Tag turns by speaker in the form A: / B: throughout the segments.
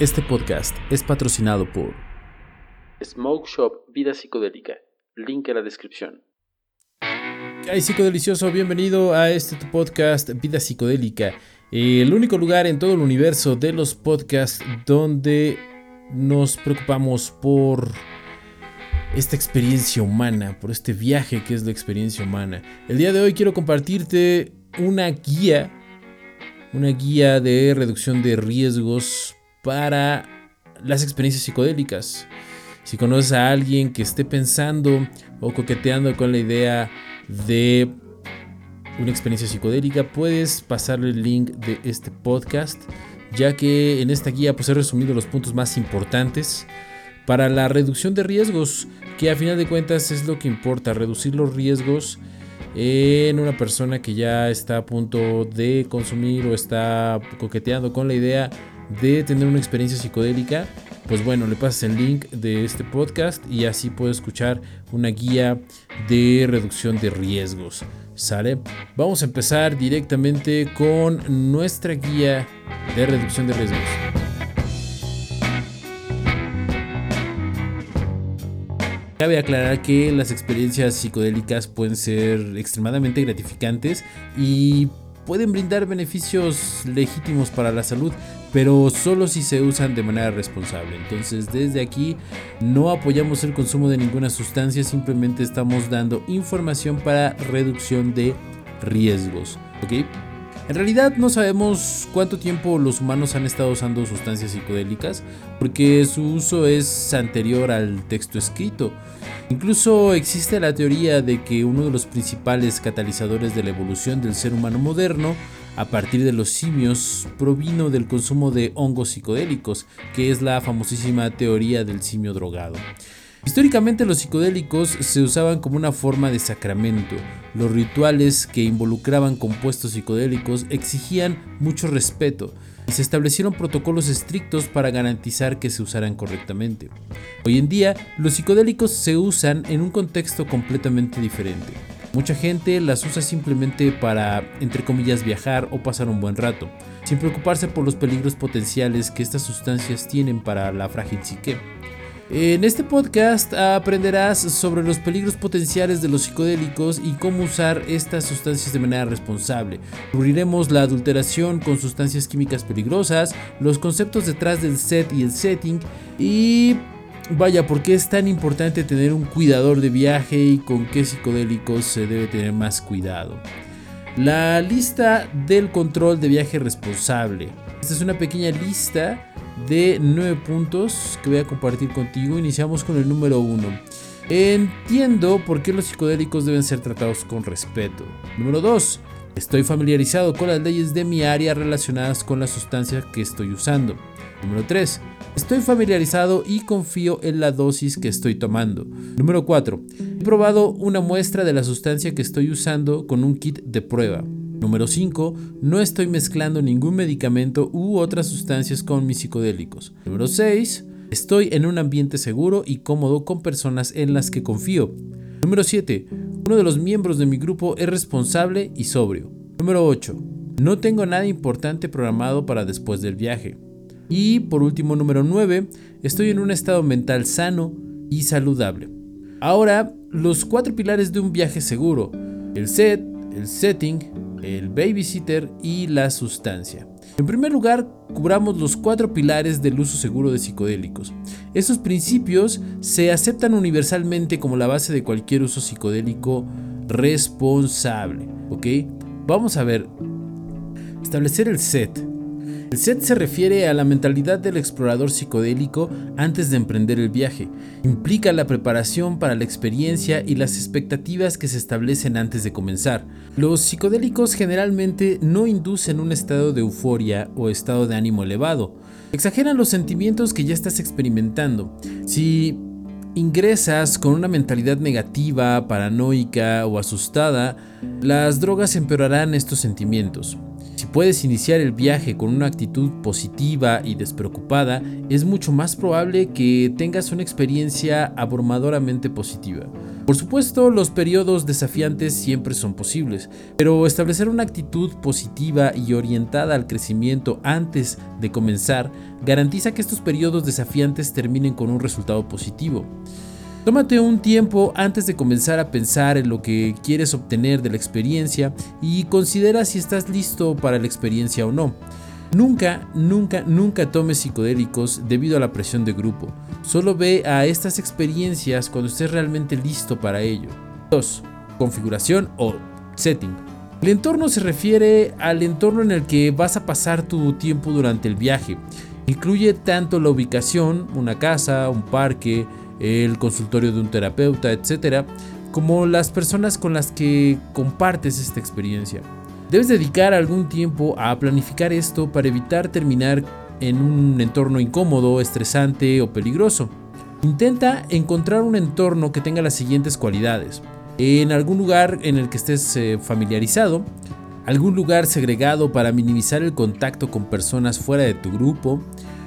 A: Este podcast es patrocinado por
B: Smoke Shop Vida Psicodélica. Link en la descripción.
A: ¿Qué psicodelicioso? Bienvenido a este tu podcast Vida Psicodélica. El único lugar en todo el universo de los podcasts donde nos preocupamos por esta experiencia humana, por este viaje que es la experiencia humana. El día de hoy quiero compartirte una guía, una guía de reducción de riesgos para las experiencias psicodélicas. Si conoces a alguien que esté pensando o coqueteando con la idea de una experiencia psicodélica, puedes pasarle el link de este podcast, ya que en esta guía pues he resumido los puntos más importantes para la reducción de riesgos, que a final de cuentas es lo que importa, reducir los riesgos en una persona que ya está a punto de consumir o está coqueteando con la idea de tener una experiencia psicodélica, pues bueno, le pasas el link de este podcast y así puedes escuchar una guía de reducción de riesgos. ¿Sale? Vamos a empezar directamente con nuestra guía de reducción de riesgos. Cabe aclarar que las experiencias psicodélicas pueden ser extremadamente gratificantes y pueden brindar beneficios legítimos para la salud, pero solo si se usan de manera responsable. Entonces desde aquí no apoyamos el consumo de ninguna sustancia, simplemente estamos dando información para reducción de riesgos. ¿ok? En realidad no sabemos cuánto tiempo los humanos han estado usando sustancias psicodélicas porque su uso es anterior al texto escrito. Incluso existe la teoría de que uno de los principales catalizadores de la evolución del ser humano moderno a partir de los simios provino del consumo de hongos psicodélicos, que es la famosísima teoría del simio drogado. Históricamente los psicodélicos se usaban como una forma de sacramento. Los rituales que involucraban compuestos psicodélicos exigían mucho respeto y se establecieron protocolos estrictos para garantizar que se usaran correctamente. Hoy en día, los psicodélicos se usan en un contexto completamente diferente. Mucha gente las usa simplemente para, entre comillas, viajar o pasar un buen rato, sin preocuparse por los peligros potenciales que estas sustancias tienen para la frágil psique. En este podcast aprenderás sobre los peligros potenciales de los psicodélicos y cómo usar estas sustancias de manera responsable. Cubriremos la adulteración con sustancias químicas peligrosas, los conceptos detrás del set y el setting y vaya, por qué es tan importante tener un cuidador de viaje y con qué psicodélicos se debe tener más cuidado. La lista del control de viaje responsable. Esta es una pequeña lista de 9 puntos que voy a compartir contigo. Iniciamos con el número 1. Entiendo por qué los psicodélicos deben ser tratados con respeto. Número 2. Estoy familiarizado con las leyes de mi área relacionadas con la sustancia que estoy usando. Número 3. Estoy familiarizado y confío en la dosis que estoy tomando. Número 4. He probado una muestra de la sustancia que estoy usando con un kit de prueba. Número 5. No estoy mezclando ningún medicamento u otras sustancias con mis psicodélicos. Número 6. Estoy en un ambiente seguro y cómodo con personas en las que confío. Número 7. Uno de los miembros de mi grupo es responsable y sobrio. Número 8. No tengo nada importante programado para después del viaje. Y por último, número 9. Estoy en un estado mental sano y saludable. Ahora, los cuatro pilares de un viaje seguro. El set, el setting, el babysitter y la sustancia. En primer lugar, cubramos los cuatro pilares del uso seguro de psicodélicos. Estos principios se aceptan universalmente como la base de cualquier uso psicodélico responsable. ¿Ok? Vamos a ver. Establecer el set. El set se refiere a la mentalidad del explorador psicodélico antes de emprender el viaje. Implica la preparación para la experiencia y las expectativas que se establecen antes de comenzar. Los psicodélicos generalmente no inducen un estado de euforia o estado de ánimo elevado. Exageran los sentimientos que ya estás experimentando. Si ingresas con una mentalidad negativa, paranoica o asustada, las drogas empeorarán estos sentimientos. Si puedes iniciar el viaje con una actitud positiva y despreocupada, es mucho más probable que tengas una experiencia abrumadoramente positiva. Por supuesto, los periodos desafiantes siempre son posibles, pero establecer una actitud positiva y orientada al crecimiento antes de comenzar garantiza que estos periodos desafiantes terminen con un resultado positivo. Tómate un tiempo antes de comenzar a pensar en lo que quieres obtener de la experiencia y considera si estás listo para la experiencia o no. Nunca, nunca, nunca tomes psicodélicos debido a la presión de grupo. Solo ve a estas experiencias cuando estés realmente listo para ello. 2. Configuración o setting. El entorno se refiere al entorno en el que vas a pasar tu tiempo durante el viaje. Incluye tanto la ubicación, una casa, un parque, el consultorio de un terapeuta, etc., como las personas con las que compartes esta experiencia. Debes dedicar algún tiempo a planificar esto para evitar terminar en un entorno incómodo, estresante o peligroso. Intenta encontrar un entorno que tenga las siguientes cualidades. En algún lugar en el que estés eh, familiarizado, algún lugar segregado para minimizar el contacto con personas fuera de tu grupo,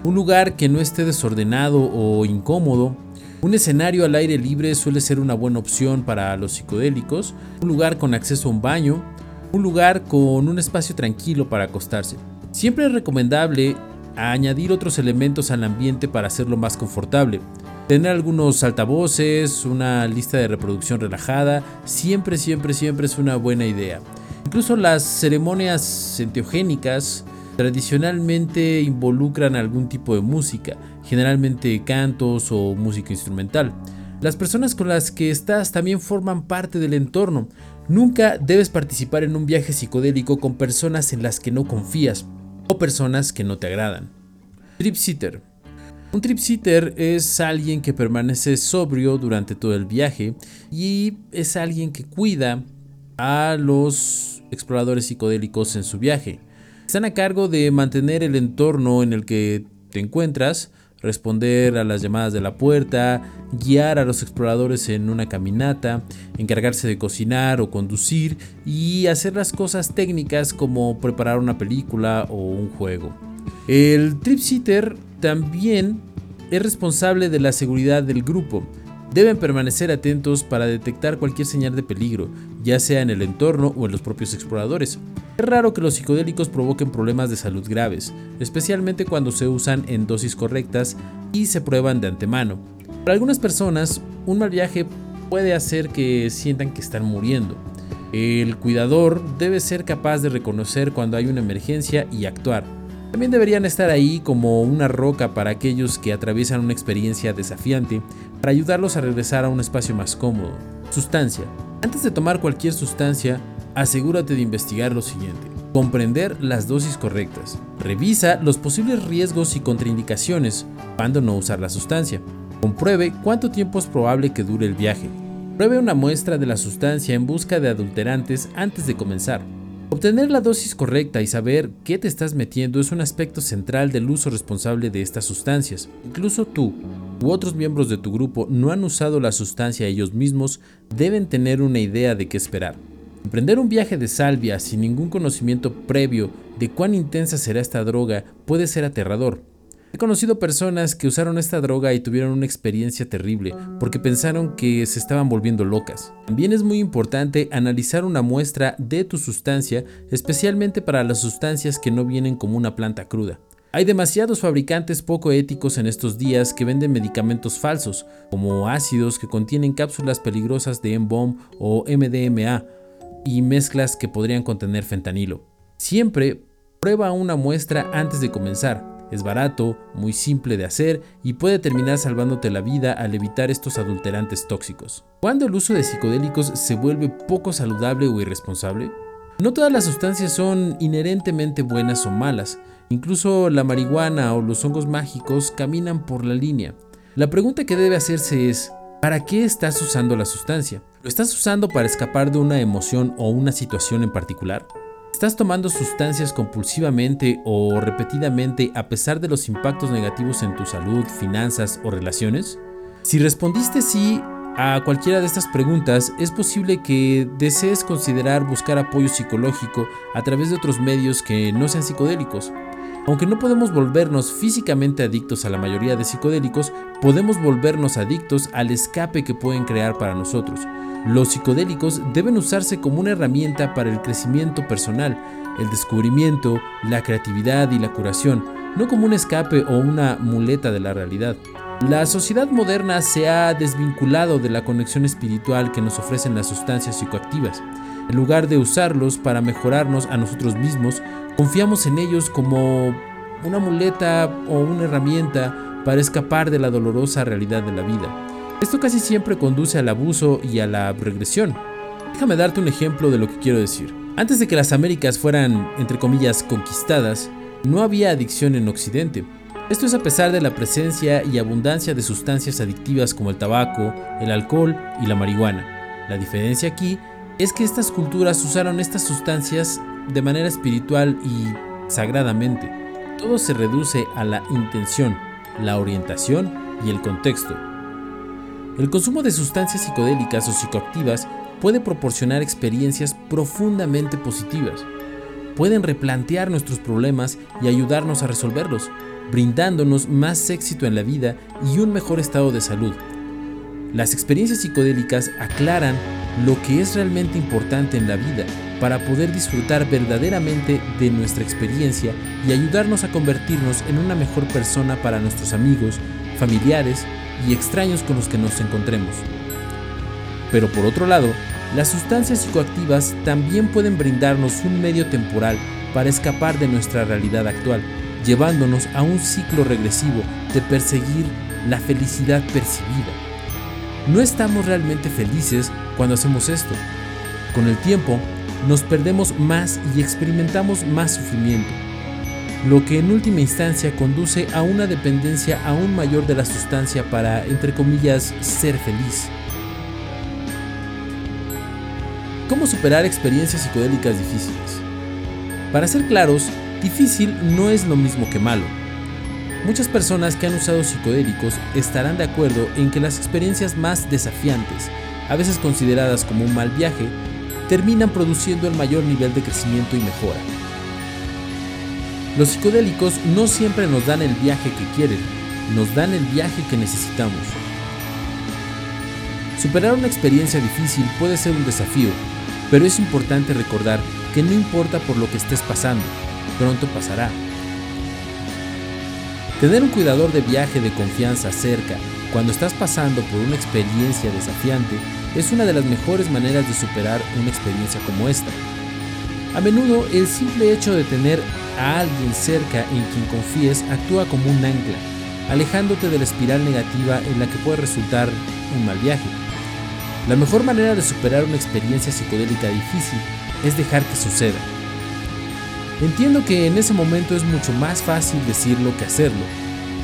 A: un lugar que no esté desordenado o incómodo, un escenario al aire libre suele ser una buena opción para los psicodélicos, un lugar con acceso a un baño, un lugar con un espacio tranquilo para acostarse. Siempre es recomendable añadir otros elementos al ambiente para hacerlo más confortable. Tener algunos altavoces, una lista de reproducción relajada, siempre, siempre, siempre es una buena idea. Incluso las ceremonias enteogénicas tradicionalmente involucran algún tipo de música, generalmente cantos o música instrumental. Las personas con las que estás también forman parte del entorno, Nunca debes participar en un viaje psicodélico con personas en las que no confías o personas que no te agradan. Trip sitter. Un trip sitter es alguien que permanece sobrio durante todo el viaje y es alguien que cuida a los exploradores psicodélicos en su viaje. Están a cargo de mantener el entorno en el que te encuentras responder a las llamadas de la puerta, guiar a los exploradores en una caminata, encargarse de cocinar o conducir y hacer las cosas técnicas como preparar una película o un juego. El trip sitter también es responsable de la seguridad del grupo. Deben permanecer atentos para detectar cualquier señal de peligro, ya sea en el entorno o en los propios exploradores. Es raro que los psicodélicos provoquen problemas de salud graves, especialmente cuando se usan en dosis correctas y se prueban de antemano. Para algunas personas, un mal viaje puede hacer que sientan que están muriendo. El cuidador debe ser capaz de reconocer cuando hay una emergencia y actuar. También deberían estar ahí como una roca para aquellos que atraviesan una experiencia desafiante, para ayudarlos a regresar a un espacio más cómodo. Sustancia. Antes de tomar cualquier sustancia, asegúrate de investigar lo siguiente. Comprender las dosis correctas. Revisa los posibles riesgos y contraindicaciones cuando no usar la sustancia. Compruebe cuánto tiempo es probable que dure el viaje. Pruebe una muestra de la sustancia en busca de adulterantes antes de comenzar. Obtener la dosis correcta y saber qué te estás metiendo es un aspecto central del uso responsable de estas sustancias. Incluso tú u otros miembros de tu grupo no han usado la sustancia ellos mismos, deben tener una idea de qué esperar. Emprender un viaje de salvia sin ningún conocimiento previo de cuán intensa será esta droga puede ser aterrador. He conocido personas que usaron esta droga y tuvieron una experiencia terrible porque pensaron que se estaban volviendo locas. También es muy importante analizar una muestra de tu sustancia, especialmente para las sustancias que no vienen como una planta cruda. Hay demasiados fabricantes poco éticos en estos días que venden medicamentos falsos, como ácidos que contienen cápsulas peligrosas de M-Bomb o MDMA, y mezclas que podrían contener fentanilo. Siempre prueba una muestra antes de comenzar. Es barato, muy simple de hacer y puede terminar salvándote la vida al evitar estos adulterantes tóxicos. ¿Cuándo el uso de psicodélicos se vuelve poco saludable o irresponsable? No todas las sustancias son inherentemente buenas o malas. Incluso la marihuana o los hongos mágicos caminan por la línea. La pregunta que debe hacerse es, ¿para qué estás usando la sustancia? ¿Lo estás usando para escapar de una emoción o una situación en particular? ¿Estás tomando sustancias compulsivamente o repetidamente a pesar de los impactos negativos en tu salud, finanzas o relaciones? Si respondiste sí a cualquiera de estas preguntas, es posible que desees considerar buscar apoyo psicológico a través de otros medios que no sean psicodélicos. Aunque no podemos volvernos físicamente adictos a la mayoría de psicodélicos, podemos volvernos adictos al escape que pueden crear para nosotros. Los psicodélicos deben usarse como una herramienta para el crecimiento personal, el descubrimiento, la creatividad y la curación, no como un escape o una muleta de la realidad. La sociedad moderna se ha desvinculado de la conexión espiritual que nos ofrecen las sustancias psicoactivas. En lugar de usarlos para mejorarnos a nosotros mismos, confiamos en ellos como una muleta o una herramienta para escapar de la dolorosa realidad de la vida. Esto casi siempre conduce al abuso y a la regresión. Déjame darte un ejemplo de lo que quiero decir. Antes de que las Américas fueran, entre comillas, conquistadas, no había adicción en Occidente. Esto es a pesar de la presencia y abundancia de sustancias adictivas como el tabaco, el alcohol y la marihuana. La diferencia aquí es que estas culturas usaron estas sustancias de manera espiritual y sagradamente. Todo se reduce a la intención, la orientación y el contexto. El consumo de sustancias psicodélicas o psicoactivas puede proporcionar experiencias profundamente positivas. Pueden replantear nuestros problemas y ayudarnos a resolverlos, brindándonos más éxito en la vida y un mejor estado de salud. Las experiencias psicodélicas aclaran lo que es realmente importante en la vida para poder disfrutar verdaderamente de nuestra experiencia y ayudarnos a convertirnos en una mejor persona para nuestros amigos, familiares y extraños con los que nos encontremos. Pero por otro lado, las sustancias psicoactivas también pueden brindarnos un medio temporal para escapar de nuestra realidad actual, llevándonos a un ciclo regresivo de perseguir la felicidad percibida. No estamos realmente felices cuando hacemos esto. Con el tiempo, nos perdemos más y experimentamos más sufrimiento, lo que en última instancia conduce a una dependencia aún mayor de la sustancia para, entre comillas, ser feliz. ¿Cómo superar experiencias psicodélicas difíciles? Para ser claros, difícil no es lo mismo que malo. Muchas personas que han usado psicodélicos estarán de acuerdo en que las experiencias más desafiantes, a veces consideradas como un mal viaje, terminan produciendo el mayor nivel de crecimiento y mejora. Los psicodélicos no siempre nos dan el viaje que quieren, nos dan el viaje que necesitamos. Superar una experiencia difícil puede ser un desafío, pero es importante recordar que no importa por lo que estés pasando, pronto pasará. Tener un cuidador de viaje de confianza cerca cuando estás pasando por una experiencia desafiante es una de las mejores maneras de superar una experiencia como esta. A menudo el simple hecho de tener a alguien cerca en quien confíes actúa como un ancla, alejándote de la espiral negativa en la que puede resultar un mal viaje. La mejor manera de superar una experiencia psicodélica difícil es dejar que suceda. Entiendo que en ese momento es mucho más fácil decirlo que hacerlo,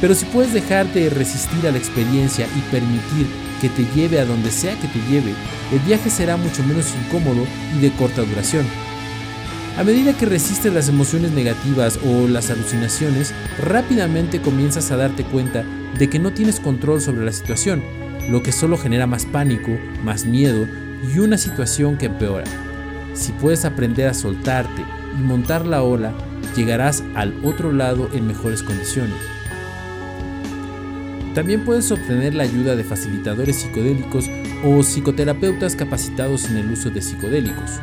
A: pero si puedes dejar de resistir a la experiencia y permitir que te lleve a donde sea que te lleve, el viaje será mucho menos incómodo y de corta duración. A medida que resistes las emociones negativas o las alucinaciones, rápidamente comienzas a darte cuenta de que no tienes control sobre la situación, lo que solo genera más pánico, más miedo y una situación que empeora. Si puedes aprender a soltarte y montar la ola, llegarás al otro lado en mejores condiciones. También puedes obtener la ayuda de facilitadores psicodélicos o psicoterapeutas capacitados en el uso de psicodélicos.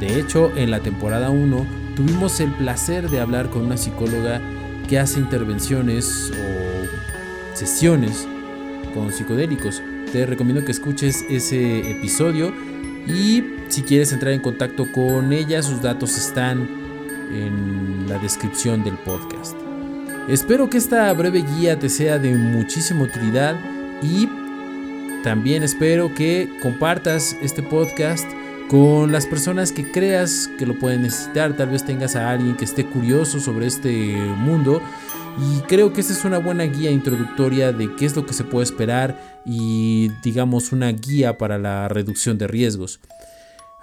A: De hecho, en la temporada 1 tuvimos el placer de hablar con una psicóloga que hace intervenciones o sesiones con psicodélicos. Te recomiendo que escuches ese episodio y si quieres entrar en contacto con ella, sus datos están en la descripción del podcast. Espero que esta breve guía te sea de muchísima utilidad y también espero que compartas este podcast con las personas que creas que lo pueden necesitar. Tal vez tengas a alguien que esté curioso sobre este mundo. Y creo que esta es una buena guía introductoria de qué es lo que se puede esperar y digamos una guía para la reducción de riesgos.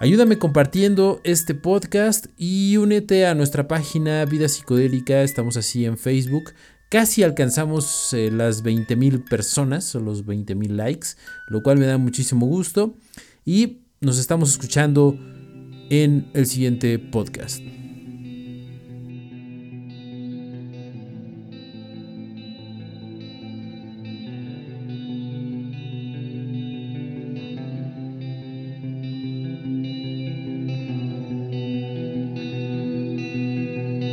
A: Ayúdame compartiendo este podcast y únete a nuestra página Vida Psicodélica. Estamos así en Facebook. Casi alcanzamos eh, las 20.000 personas o los 20.000 likes, lo cual me da muchísimo gusto. Y nos estamos escuchando en el siguiente podcast.